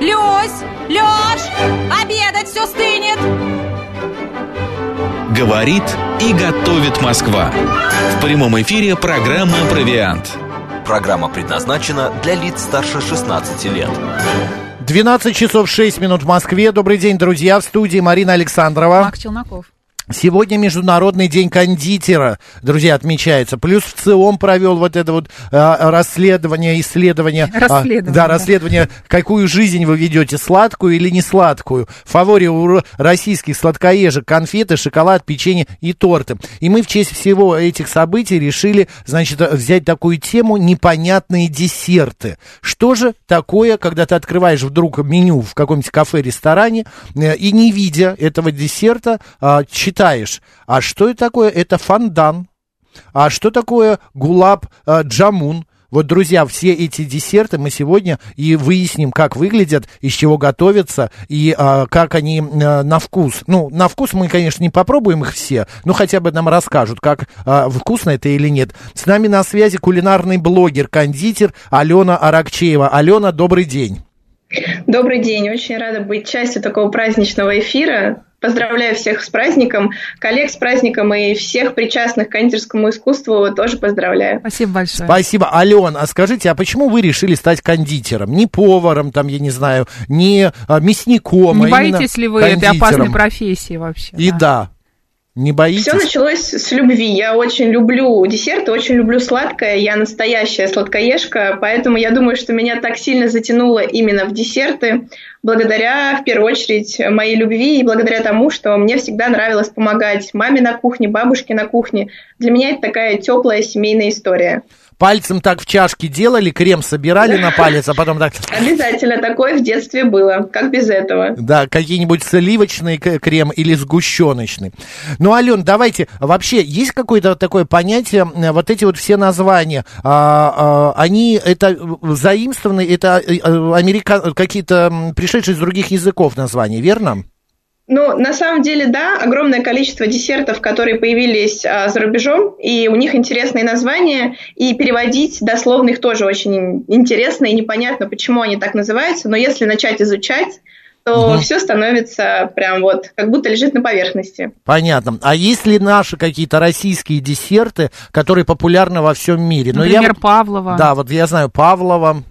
Люсь! Лёш! Обедать все стынет! Говорит и готовит Москва. В прямом эфире программа «Провиант». Программа предназначена для лиц старше 16 лет. 12 часов 6 минут в Москве. Добрый день, друзья. В студии Марина Александрова. Мак Челноков. Сегодня Международный день кондитера, друзья, отмечается. Плюс в ЦИОМ провел вот это вот а, расследование, исследование. Расследование. А, да, расследование, какую жизнь вы ведете, сладкую или не сладкую. В фаворе у российских сладкоежек конфеты, шоколад, печенье и торты. И мы в честь всего этих событий решили, значит, взять такую тему непонятные десерты. Что же такое, когда ты открываешь вдруг меню в каком-нибудь кафе-ресторане э, и не видя этого десерта, а, читаешь, а что это такое? Это фондан. А что такое гулаб э, джамун? Вот, друзья, все эти десерты мы сегодня и выясним, как выглядят, из чего готовятся и а, как они а, на вкус. Ну, на вкус мы, конечно, не попробуем их все, но хотя бы нам расскажут, как а, вкусно это или нет. С нами на связи кулинарный блогер, кондитер Алена Аракчеева. Алена, добрый день. Добрый день, очень рада быть частью такого праздничного эфира. Поздравляю всех с праздником, коллег с праздником и всех причастных к кондитерскому искусству тоже поздравляю. Спасибо большое. Спасибо. Ален, а скажите, а почему вы решили стать кондитером? Не поваром, там, я не знаю, не а, мясником, Не а боитесь ли вы этой опасной кондитером? профессии вообще? И да. Не боитесь? Все началось с любви. Я очень люблю десерты, очень люблю сладкое. Я настоящая сладкоежка, поэтому я думаю, что меня так сильно затянуло именно в десерты, благодаря, в первую очередь, моей любви и благодаря тому, что мне всегда нравилось помогать маме на кухне, бабушке на кухне. Для меня это такая теплая семейная история. Пальцем так в чашке делали, крем собирали на палец, а потом так... Обязательно такое в детстве было. Как без этого? Да, какие-нибудь сливочный к- крем или сгущеночный. Ну, Ален, давайте, вообще, есть какое-то такое понятие, вот эти вот все названия, а, а, они, это заимствованы, это э, э, америка... какие-то пришедшие из других языков названия, верно? Ну, на самом деле, да, огромное количество десертов, которые появились а, за рубежом, и у них интересные названия, и переводить дословно их тоже очень ин- интересно и непонятно, почему они так называются, но если начать изучать, то Мгм. все становится прям вот, как будто лежит на поверхности. Понятно. А есть ли наши какие-то российские десерты, которые популярны во всем мире? Ну, Например, я... Павлова. Да, вот я знаю Павлова.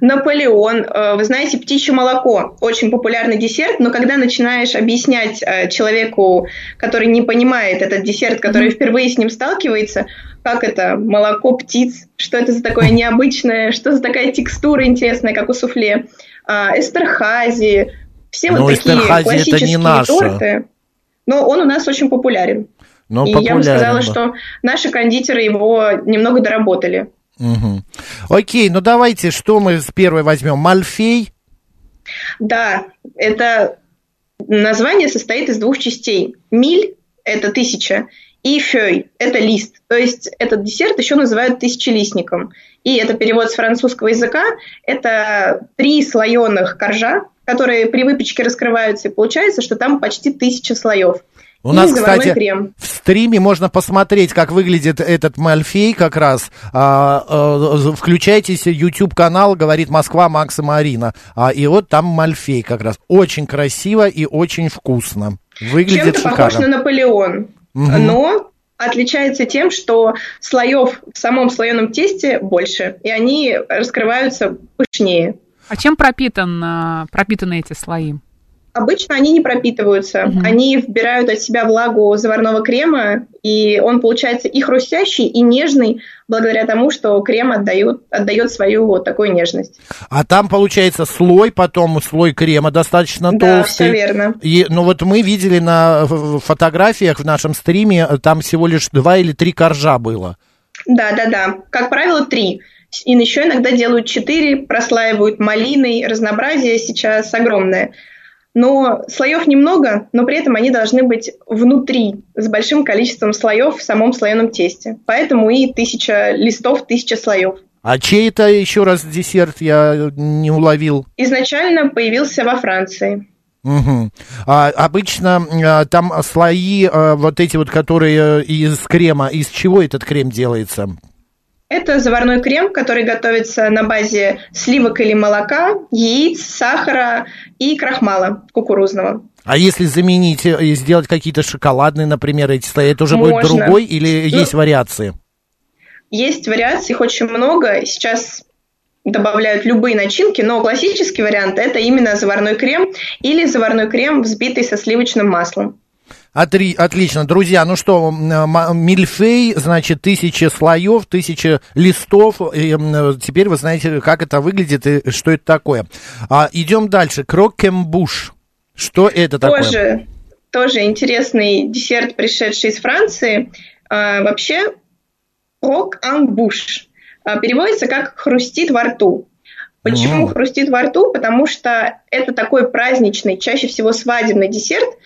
Наполеон, э, вы знаете, птичье молоко, очень популярный десерт, но когда начинаешь объяснять э, человеку, который не понимает этот десерт, который впервые с ним сталкивается, как это молоко птиц, что это за такое необычное, что за такая текстура интересная, как у суфле, а, эстерхази, все Ну, вот такие это не классические наше. торты. Но он у нас очень популярен. Ну, И я бы сказала, популярен что наши кондитеры его немного доработали. Мгм. Окей, ну давайте, что мы с первой возьмем? Мальфей? Да, это название состоит из двух частей. Миль – это тысяча, и фёй – это лист. То есть этот десерт еще называют тысячелистником. И это перевод с французского языка. Это три слоеных коржа, которые при выпечке раскрываются, и получается, что там почти тысяча слоев. У И нас, кстати, крем. в стриме можно посмотреть, как выглядит этот Мальфей как раз. А, а, включайтесь, YouTube-канал «Говорит Москва» Макса Марина. А, и вот там Мальфей как раз. Очень красиво и очень вкусно. Выглядит Чем-то похож шикарно. на Наполеон, Мгм. но отличается тем, что слоев в самом слоеном тесте больше, и они раскрываются пышнее. А чем пропитан, а, пропитаны эти слои? Обычно они не пропитываются, Мгм. они вбирают от себя влагу заварного крема, и он получается и хрустящий, и нежный, благодаря тому, что крем отдает, отдает свою вот такую нежность. А там получается слой, потом слой крема достаточно Да, толстый. все верно. И, ну вот мы видели на фотографиях в нашем стриме, э, там всего лишь два или три коржа было. Да, да, да. Как правило, три. И еще иногда делают четыре, прослаивают малиной. Разнообразие сейчас огромное. Но слоев немного, но при этом они должны быть внутри, с большим количеством слоев в самом слоеном тесте. Поэтому и тысяча листов, тысяча слоев. А чей это еще раз десерт, я не уловил? Изначально появился во Франции. Мгм. А, обычно а, там слои, а, вот эти вот, которые э, из крема, из чего этот крем делается? Это заварной крем, который готовится на базе сливок или молока, яиц, сахара и крахмала кукурузного. А если заменить и сделать какие-то шоколадные, например, эти слои, это уже будет Можно. другой или Ну, есть вариации? Есть вариаций, их очень много. Сейчас добавляют любые начинки, но классический вариант – это именно заварной крем или заварной крем, взбитый со сливочным маслом. Отри- отлично, друзья, ну что, м- мильфей, значит, тысяча слоев, тысяча листов, и, м, теперь вы знаете, как это выглядит и что это такое. А, идем дальше, крокембуш, что это такое? Тоже, тоже интересный десерт, пришедший из Франции. А, вообще, рок буш переводится как «хрустит во рту». Почему Мгм. хрустит во рту? Потому что это такой праздничный, чаще всего свадебный десерт, а,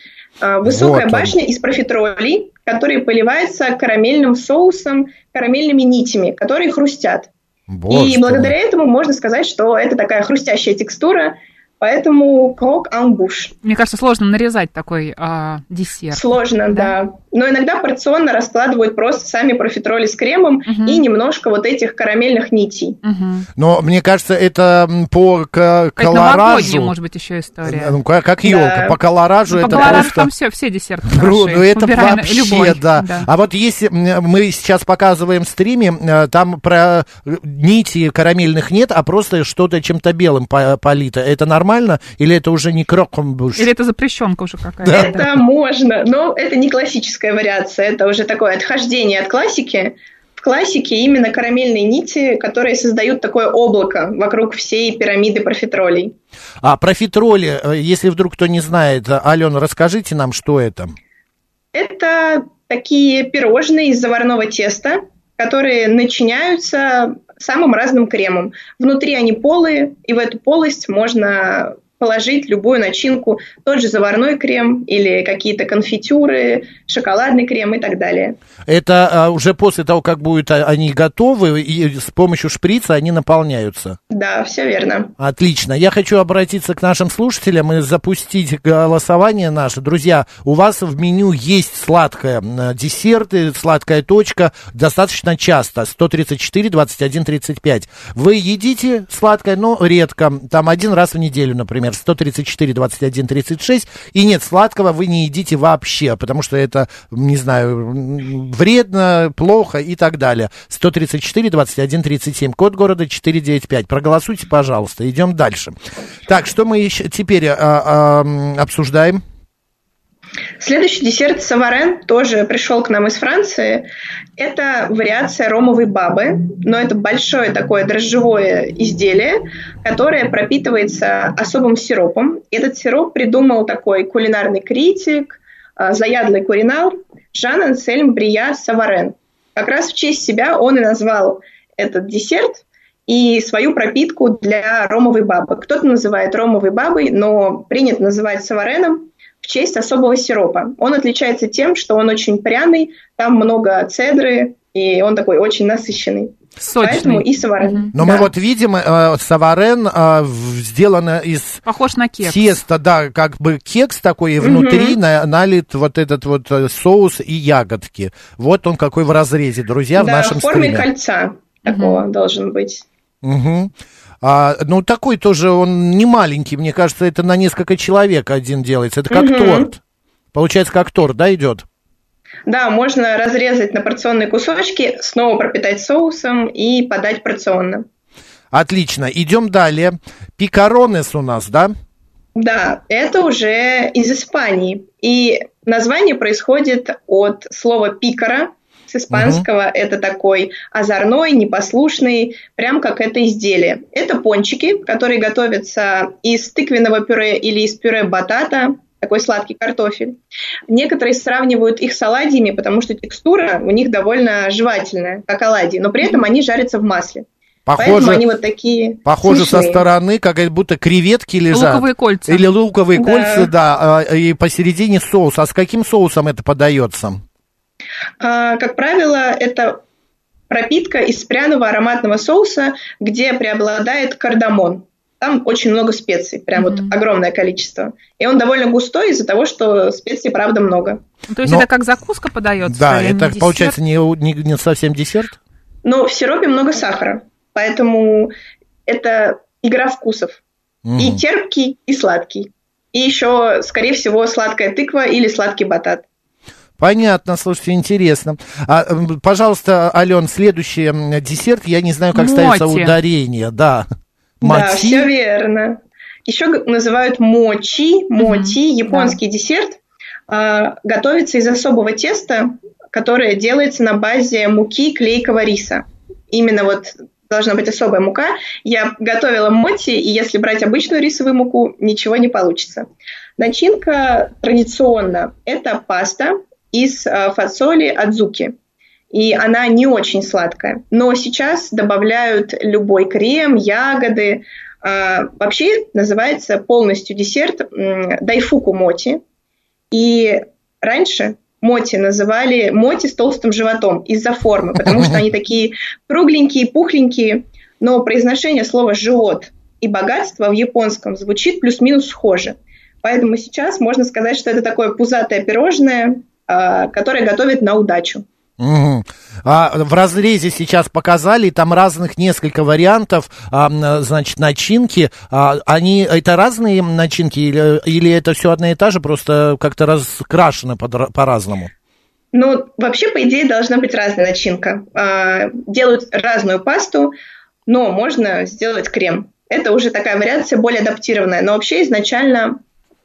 высокая Вот он. башня из профитролей, которые поливаются карамельным соусом, карамельными нитями, которые хрустят. Боже И благодаря этому можно сказать, что это такая хрустящая текстура, поэтому крок буш. Мне кажется, сложно нарезать такой а, десерт. Сложно, да. Но иногда порционно раскладывают просто сами профитроли с кремом Мгм. и немножко вот этих карамельных нитей. Мгм. Но мне кажется, это по к- Это новогодняя, колоражу, может быть, еще история. ну, как, как Да. елка, по колоражу По это колоражу просто... там все, все десерты хороши. ну это Выбирай вообще, любой. да. А вот если мы сейчас показываем в стриме, э, там про э, нити карамельных нет, а просто что-то чем-то белым по- полито. Это нормально или это уже не крокомбуш? Или это запрещенка уже какая-то. Это можно, но это не классическая вариация, это уже такое отхождение от классики. В классике именно карамельные нити, которые создают такое облако вокруг всей пирамиды профитролей. А профитроли, э, если вдруг кто не знает, э, Алена, расскажите нам, что это. Это такие пирожные из заварного теста, которые начиняются самым разным кремом. Внутри они полые, и в эту полость можно положить любую начинку, тот же заварной крем или какие-то конфитюры, шоколадный крем и так далее. Это а, уже после того, как будут а, они готовы, и с помощью шприца они наполняются. Да, все верно. Отлично. Я хочу обратиться к нашим слушателям и запустить голосование наше. Друзья, у вас в меню есть сладкое, десерты, сладкая точка, достаточно часто, 134, 21, 35. Вы едите сладкое, но редко, там один раз в неделю, например, 134, 21, 36, и нет, сладкого вы не едите вообще, потому что это, не знаю, вредно, плохо и так далее. 134, 21, 37, код города 495. Проголосуйте, пожалуйста. Идем дальше. Так, что мы еще теперь а, а, обсуждаем? Следующий десерт саварен тоже пришел к нам из Франции. Это вариация ромовой бабы, но это большое такое дрожжевое изделие, которое пропитывается особым сиропом. Этот сироп придумал такой кулинарный критик, а, заядлый кулинар Жан Ансельм Брия Саварен. Как раз в честь себя он и назвал этот десерт и свою пропитку для ромовой бабы. Кто-то называет ромовой бабой, но принято называть савареном в честь особого сиропа. Он отличается тем, что он очень пряный, там много цедры, и он такой очень насыщенный. Поэтому Сочный. и саварен. Но Да. мы вот видим, э, саварен э, в- сделано из Похож на кекс. теста, да, как бы кекс такой, и внутри на- налит вот этот вот э, соус и ягодки. Вот он какой в разрезе, друзья, в да, нашем в форме стриме. кольца такого должен быть. Мгм. А, ну, такой тоже, он не маленький, мне кажется, это на несколько человек один делается. Это как Мгм. торт. Получается, как торт, да, идет? Да, можно разрезать на порционные кусочки, снова пропитать соусом и подать порционно. Отлично. Идем далее. Пикаронес у нас, да? Да, это уже из Испании. И название происходит от слова пикара с испанского. Это такой озорной, непослушный, прям как это изделие. Это пончики, которые готовятся из тыквенного пюре или из пюре батата, такой сладкий картофель. Некоторые сравнивают их с оладьями, потому что текстура у них довольно жевательная, как оладьи, но при этом они жарятся в масле. Поэтому Похоже, они вот такие похоже со стороны, как будто креветки лежат. Луковые кольца. Или луковые Да. кольца, да, а, и посередине соус. А с каким соусом это подается? А, Как правило, это пропитка из пряного ароматного соуса, где преобладает кардамон. Там очень много специй, прям вот Мгм. огромное количество. И он довольно густой из-за того, что специй, правда, много. Ну, То есть Но- это как закуска подается? Да, не это десерт? получается не, не- не совсем десерт. но в сиропе много сахара, поэтому это игра вкусов. Мгм. И терпкий, и сладкий. И еще, скорее всего, сладкая тыква или сладкий батат. Понятно, слушайте, интересно. А, пожалуйста, Ален, следующий десерт, я не знаю, как ставится Моти. ударение, да. Да, Моти? все верно. Еще называют мочи, моти, японский десерт. А, готовится из особого теста, которое делается на базе муки клейкого риса. Именно вот должна быть особая мука. Я готовила моти, и если брать обычную рисовую муку, ничего не получится. Начинка традиционно – это паста из а, фасоли адзуки. И она не очень сладкая. Но сейчас добавляют любой крем, ягоды. А, вообще называется полностью десерт дайфуку моти. И раньше моти называли моти с толстым животом из-за формы, потому что они такие кругленькие, пухленькие. Но произношение слова «живот» и «богатство» в японском звучит плюс-минус схоже. Поэтому сейчас можно сказать, что это такое пузатое пирожное, а, которое готовят на удачу. Мгм. А в разрезе сейчас показали, там разных несколько вариантов, а, значит, начинки. А, они, это разные начинки или, или это все одна и та же, просто как-то раскрашено подра- по-разному? Ну, вообще, по идее, должна быть разная начинка. А, Делают разную пасту, но можно сделать крем. Это уже такая вариация более адаптированная. Но вообще изначально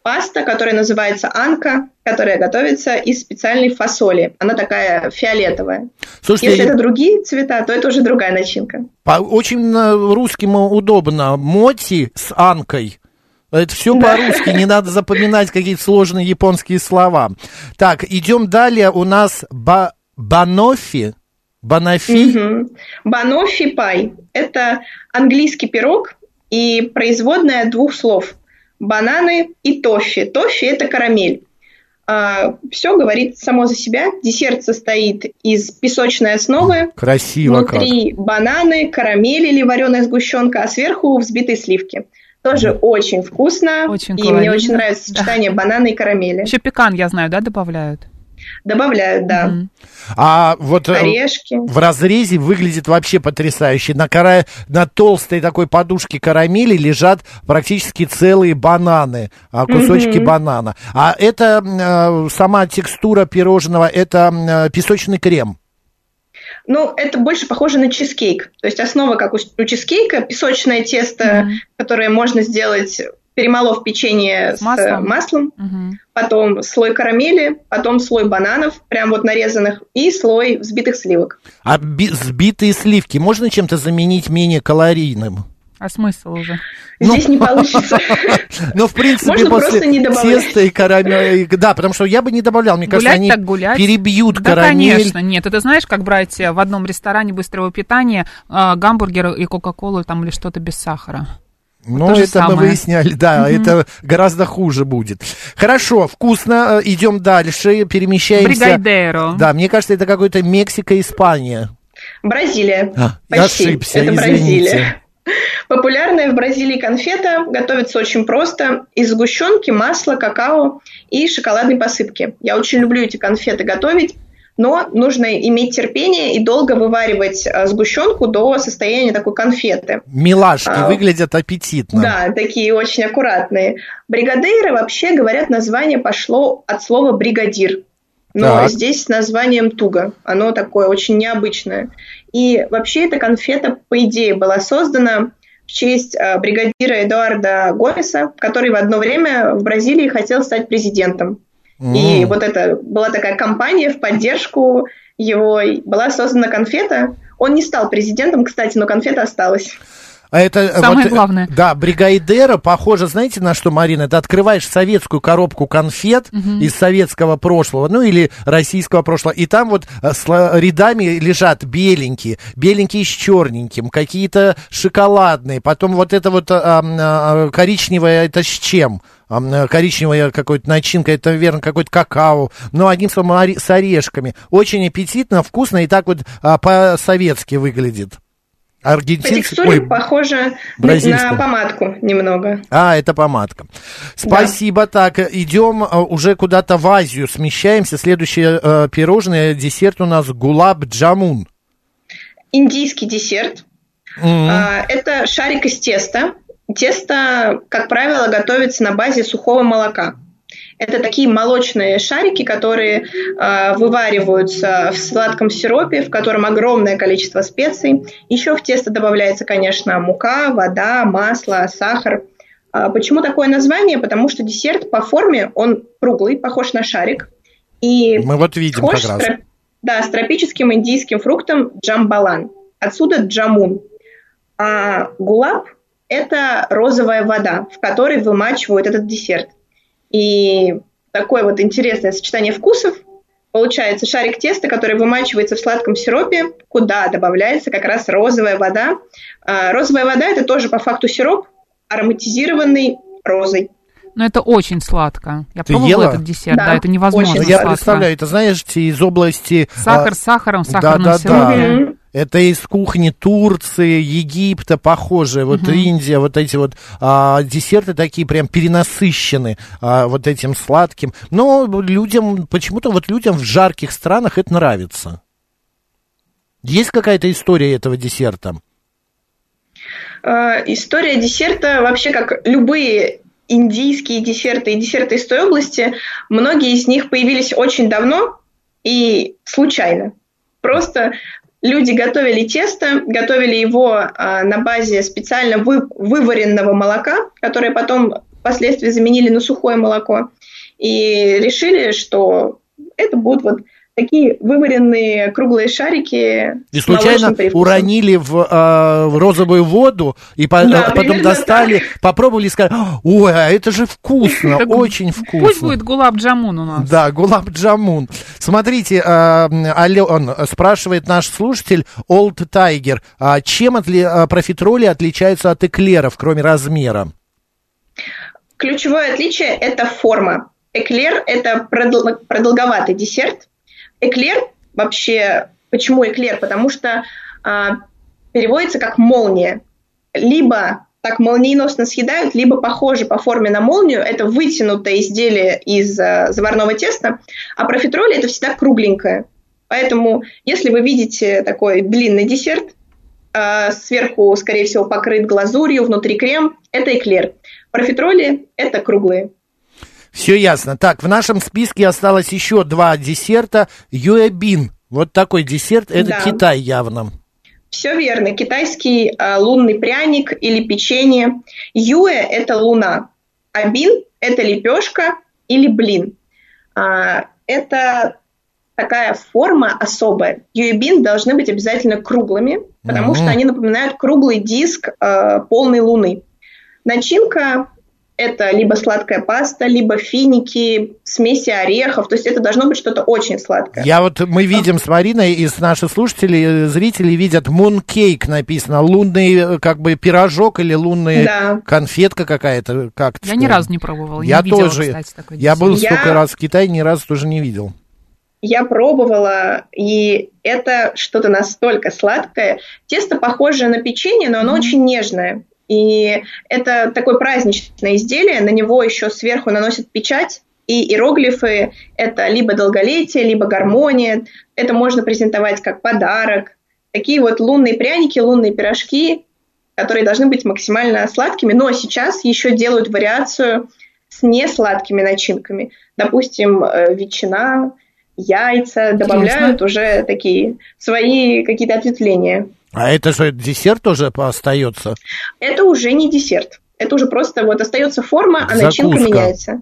паста, которая называется анка, которая готовится из специальной фасоли. Она такая фиолетовая. Слушайте, Если это другие цвета, то это уже другая начинка. по- очень э, русским удобно. Моти с анкой. Это все Да. по-русски, не надо запоминать какие-то сложные японские слова. Так, идем далее. У нас ба- банофи. Банофи. Мгм. Банофи пай – это английский пирог и производная двух слов – бананы и тоффи. Тоффи – это карамель. все говорит само за себя. Десерт состоит из песочной основы, Красиво как. внутри бананы, карамель или вареная сгущенка, а сверху взбитые сливки. Тоже очень вкусно. Очень и мне калорийно. очень нравится сочетание банана и карамели. Еще пекан, я знаю, да, добавляют? Добавляют, да. А вот э, Орешки. в разрезе выглядит вообще потрясающе. На, кора... на толстой такой подушке карамели лежат практически целые бананы, а, кусочки Мгм. банана. А это э, сама текстура пирожного, это э, песочный крем. Ну, это больше похоже на чизкейк. То есть основа, как у, у чизкейка, песочное тесто, Мгм. которое можно сделать, перемолов печенье С с, маслом? э, маслом, Мгм. потом слой карамели, потом слой бананов, прям вот нарезанных, и слой взбитых сливок. А би- сбитые сливки можно чем-то заменить менее калорийным? А смысл уже? Ну, Здесь не получится. Ну, в принципе, Можно после просто не добавлять. теста и карамели... Да, потому что я бы не добавлял. Мне кажется, гулять они так гулять. перебьют да, карамель. конечно, нет. Это знаешь, как брать э, в одном ресторане быстрого питания э, гамбургер и кока-колу там или что-то без сахара. Ну, то же это мы самое. выясняли, да, это гораздо хуже будет. Хорошо, вкусно, э, идем дальше, перемещаемся. Бригайдеро. Да, мне кажется, это какой-то Мексика, Испания. Бразилия. А, я ошибся, Это извините. Бразилия. Популярная в Бразилии конфета готовится очень просто. Из сгущенки, масла, какао и шоколадной посыпки. Я очень люблю эти конфеты готовить, но нужно иметь терпение и долго вываривать а, сгущенку до состояния такой конфеты. Милашки А, выглядят аппетитно. Да, такие очень аккуратные. Бригадейры, вообще, говорят, название пошло от слова бригадир. Но Так. здесь с названием туго. Оно такое очень необычное. И вообще эта конфета, по идее, была создана в честь а, бригадира Эдуарда Гомеса, который в одно время в Бразилии хотел стать президентом. И М. вот это была такая кампания в поддержку его. И Была создана конфета. Он не стал президентом, кстати, но конфета осталась. А это э, Самое вот, э, главное. Да, бригайдера, похоже, знаете, на что, Марина? Ты открываешь советскую коробку конфет из советского прошлого, ну или российского прошлого, и там вот э, с рядами лежат беленькие, беленькие с черненьким, какие-то шоколадные, потом вот это вот а, а, коричневое, это с чем? А, Коричневая какой-то начинка, это, верно, какой-то какао, ну, одним словом, с орешками. Очень аппетитно, вкусно и так вот а, по-советски выглядит. По Аргентинцы... текстуре Ой, похоже на помадку немного. а, это помадка. Спасибо. Так, идем э, уже куда-то в Азию, смещаемся. Следующее э, пирожное, десерт у нас гулаб джамун. индийский десерт. Мгм. А, Это шарик из теста. Тесто, как правило, готовится на базе сухого молока. Это такие молочные шарики, которые а, вывариваются в сладком сиропе, в котором огромное количество специй. Еще в тесто добавляется, конечно, мука, вода, масло, сахар. А, Почему такое название? Потому что десерт по форме, он круглый, похож на шарик. И Мы вот видим как раз. с тро- да, с тропическим индийским фруктом джамбалан. Отсюда джамун. А гулаб – это розовая вода, в которой вымачивают этот десерт. И такое вот интересное сочетание вкусов. Получается шарик теста, который вымачивается в сладком сиропе, куда добавляется как раз розовая вода. А, розовая вода – это тоже по факту сироп, ароматизированный розой. Но это очень сладко. Я Ты пробовала ела? этот десерт, да, Да, это невозможно очень Ну, Я сладко. представляю, это знаешь, из области... Сахар а, с сахаром, сахарном да, да. сиропе. Мгм. Это из кухни Турции, Египта, похожие, вот Индия, вот эти вот а, десерты такие прям перенасыщены а, вот этим сладким. Но людям, почему-то вот людям в жарких странах это нравится. Есть какая-то история этого десерта? Э, История десерта вообще как любые индийские десерты и десерты из той области, многие из них появились очень давно и случайно. Просто люди готовили тесто, готовили его а, на базе специально вы- вываренного молока, которое потом впоследствии заменили на сухое молоко, и решили, что это будут вот такие вываренные круглые шарики И случайно уронили в, а, в розовую воду, и по- Да, а потом достали, попробовали и сказали, ой, а это же вкусно, Так очень вкусно. Пусть будет гулаб джамун у нас. Да, Гулаб Джамун. Смотрите, а, Ален спрашивает наш слушатель Олд Тайгер, а чем отли- профитроли отличаются от эклеров, кроме размера? Ключевое отличие – это форма. Эклер – это продол- продолговатый десерт. Эклер вообще, почему эклер? Потому что а, переводится как молния. Либо так молниеносно съедают, либо похоже по форме на молнию. Это вытянутое изделие из а, заварного теста, а профитроли – это всегда кругленькое. Поэтому, если вы видите такой длинный десерт, а, сверху, скорее всего, покрыт глазурью, внутри крем, это эклер. Профитроли – это круглые. Все ясно. Так, в нашем списке осталось еще два десерта. Юэбин. Вот такой десерт, это Да. Китай явно. Все верно. Китайский а, лунный пряник или печенье. Юэ – это луна, а бин – это лепешка или блин. А, это такая форма особая. Юэбин должны быть обязательно круглыми, потому Мгм. что они напоминают круглый диск а, полной луны. Начинка это либо сладкая паста, либо финики, смеси орехов. То есть это должно быть что-то очень сладкое. Я вот, мы видим с Мариной, и с наших слушателей, э, зрители видят мункейк написано. Лунный, э, как бы, пирожок или лунная Да. конфетка какая-то. Как Я ни разу не пробовала, Я не видела, тоже. кстати, такой Я был. Я- столько раз в Китае, ни разу тоже не видел. Я пробовала, и это что-то настолько сладкое. Тесто похоже на печенье, но оно очень нежное. И это такое праздничное изделие, на него еще сверху наносят печать, и иероглифы – это либо долголетие, либо гармония. Это можно презентовать как подарок. Такие вот лунные пряники, лунные пирожки, которые должны быть максимально сладкими, но сейчас еще делают вариацию с несладкими начинками. Допустим, э, ветчина, яйца, добавляют уже такие свои какие-то ответвления. А это что, десерт тоже остается? Это уже не десерт. Это уже просто вот остается форма, а Закуска. начинка меняется.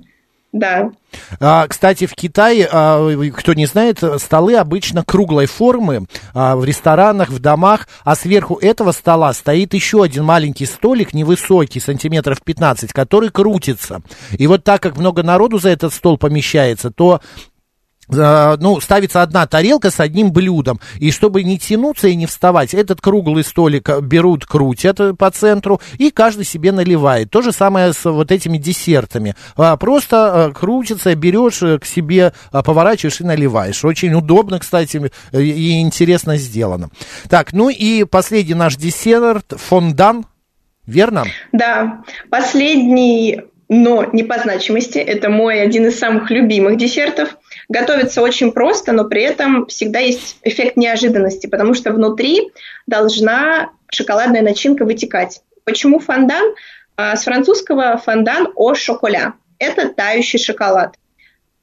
Да. А, кстати, в Китае, а, кто не знает, столы обычно круглой формы а, в ресторанах, в домах, а сверху этого стола стоит еще один маленький столик, невысокий, сантиметров 15, который крутится. И вот так как много народу за этот стол помещается, то ну, ставится одна тарелка с одним блюдом. И чтобы не тянуться и не вставать, этот круглый столик э, берут, крутят э, по центру, и каждый себе наливает. То же самое с вот этими десертами. Просто э, крутится, берешь э, к себе, поворачиваешь и наливаешь. Очень удобно, кстати, э, и интересно сделано. Так, ну и последний наш десерт, фондан, верно? Да. Последний, но не по значимости, это мой один из самых любимых десертов. Готовится очень просто, но при этом всегда есть эффект неожиданности, потому что внутри должна шоколадная начинка вытекать. Почему фондан? А, с французского фондан о шоколя. Это тающий шоколад.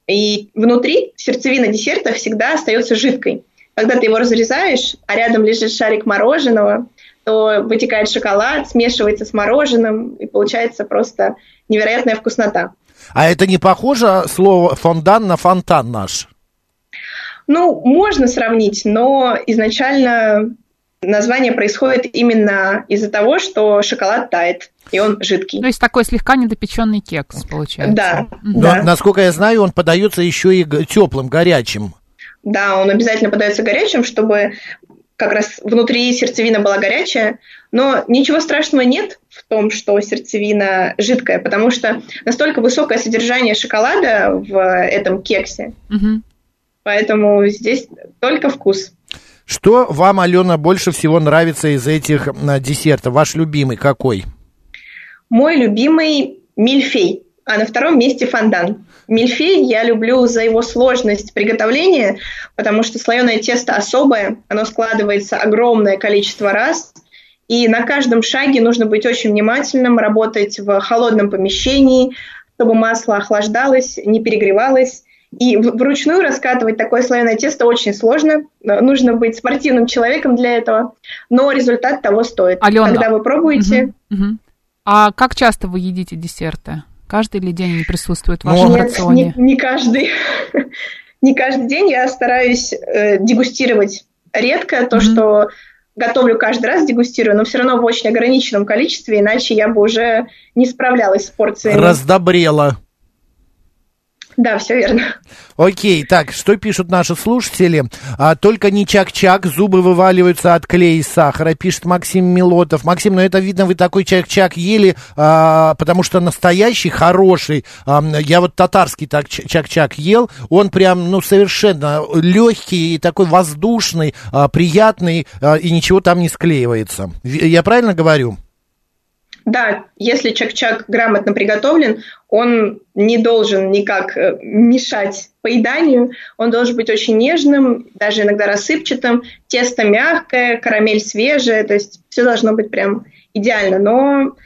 И внутри сердцевина десерта всегда остается жидкой. Когда ты его разрезаешь, а рядом лежит шарик мороженого, то вытекает шоколад, смешивается с мороженым, и получается просто невероятная вкуснота. А это не похоже слово фондан на фонтан наш? Ну, можно сравнить, но изначально название происходит именно из-за того, что шоколад тает, и он жидкий. То есть такой слегка недопеченный кекс, получается. Да. Но, да. насколько я знаю, он подается еще и теплым, горячим. Да, он обязательно подается горячим, чтобы как раз внутри сердцевина была горячая, но ничего страшного нет в том, что сердцевина жидкая, потому что настолько высокое содержание шоколада в этом кексе, Мгм. поэтому здесь только вкус. Что вам, Алена, больше всего нравится из этих м, десертов? Ваш любимый какой? Мой любимый мильфей, а на втором месте фондан. Мильфей я люблю за его сложность приготовления, потому что слоеное тесто особое, оно складывается огромное количество раз, и на каждом шаге нужно быть очень внимательным, работать в холодном помещении, чтобы масло охлаждалось, не перегревалось. И вручную раскатывать такое слоеное тесто очень сложно. Э, Нужно быть спортивным человеком для этого, но результат того стоит. Алена, Когда вы пробуете, Мгм, мгм. А как часто вы едите десерты? Каждый ли день они присутствуют в Ну, вашем Нет, рационе? не, не каждый. не каждый день я стараюсь э, дегустировать редко то, Мгм. что готовлю каждый раз, дегустирую, но все равно в очень ограниченном количестве, иначе я бы уже не справлялась с порциями. Раздобрела. Да, все верно. Окей, так, что пишут наши слушатели? А, только не чак-чак, зубы вываливаются от клея и сахара, пишет Максим Милотов. Максим, ну это видно, вы такой чак-чак ели, а, потому что настоящий, хороший, а, я вот татарский так чак-чак ел, он прям, ну, совершенно легкий и такой воздушный, а, приятный, а, и ничего там не склеивается. Я правильно говорю? Да, если чак-чак грамотно приготовлен, он не должен никак э, мешать поеданию, он должен быть очень нежным, даже иногда рассыпчатым, тесто мягкое, карамель свежая, то есть все должно быть прям идеально, но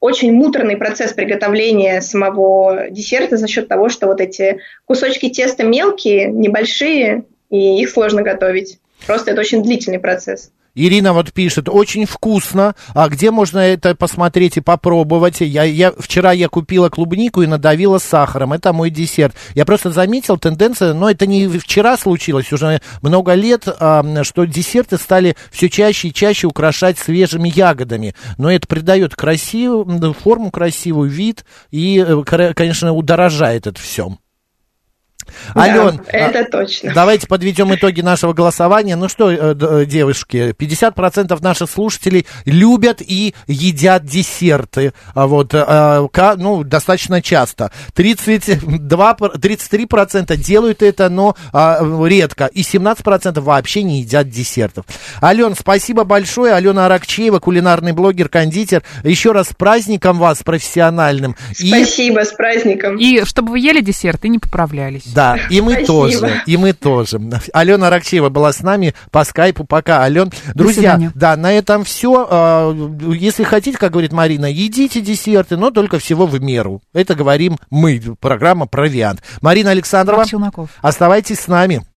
очень муторный процесс приготовления самого десерта за счет того, что вот эти кусочки теста мелкие, небольшие, и их сложно готовить. Просто это очень длительный процесс. Ирина вот пишет, очень вкусно. А где можно это посмотреть и попробовать? Я, я, вчера я купила клубнику и надавила сахаром. Это мой десерт. Я просто заметил тенденцию, но это не вчера случилось, уже много лет, а, что десерты стали все чаще и чаще украшать свежими ягодами. Но это придает красивую, форму красивую, вид и, э, конечно, удорожает это все. Ален, да, это точно. Давайте подведем итоги нашего голосования. Ну что, э, э, девушки, 50% наших слушателей любят и едят десерты. А Вот, э, ка- ну, достаточно часто. 32, пр- 33% делают это, но а, редко. И 17% вообще не едят десертов. Ален, спасибо большое. Алена Аракчеева, кулинарный блогер, кондитер. Еще раз с праздником вас профессиональным. И- Спасибо, с праздником. И чтобы вы ели десерт и не поправлялись. Да, и мы Спасибо. тоже, и мы тоже. Алена Ракчева была с нами по скайпу. Пока, Ален. Друзья, да, на этом все. Если хотите, как говорит Марина, едите десерты, но только всего в меру. Это говорим мы, программа «Провиант». Марина Александрова, оставайтесь с нами.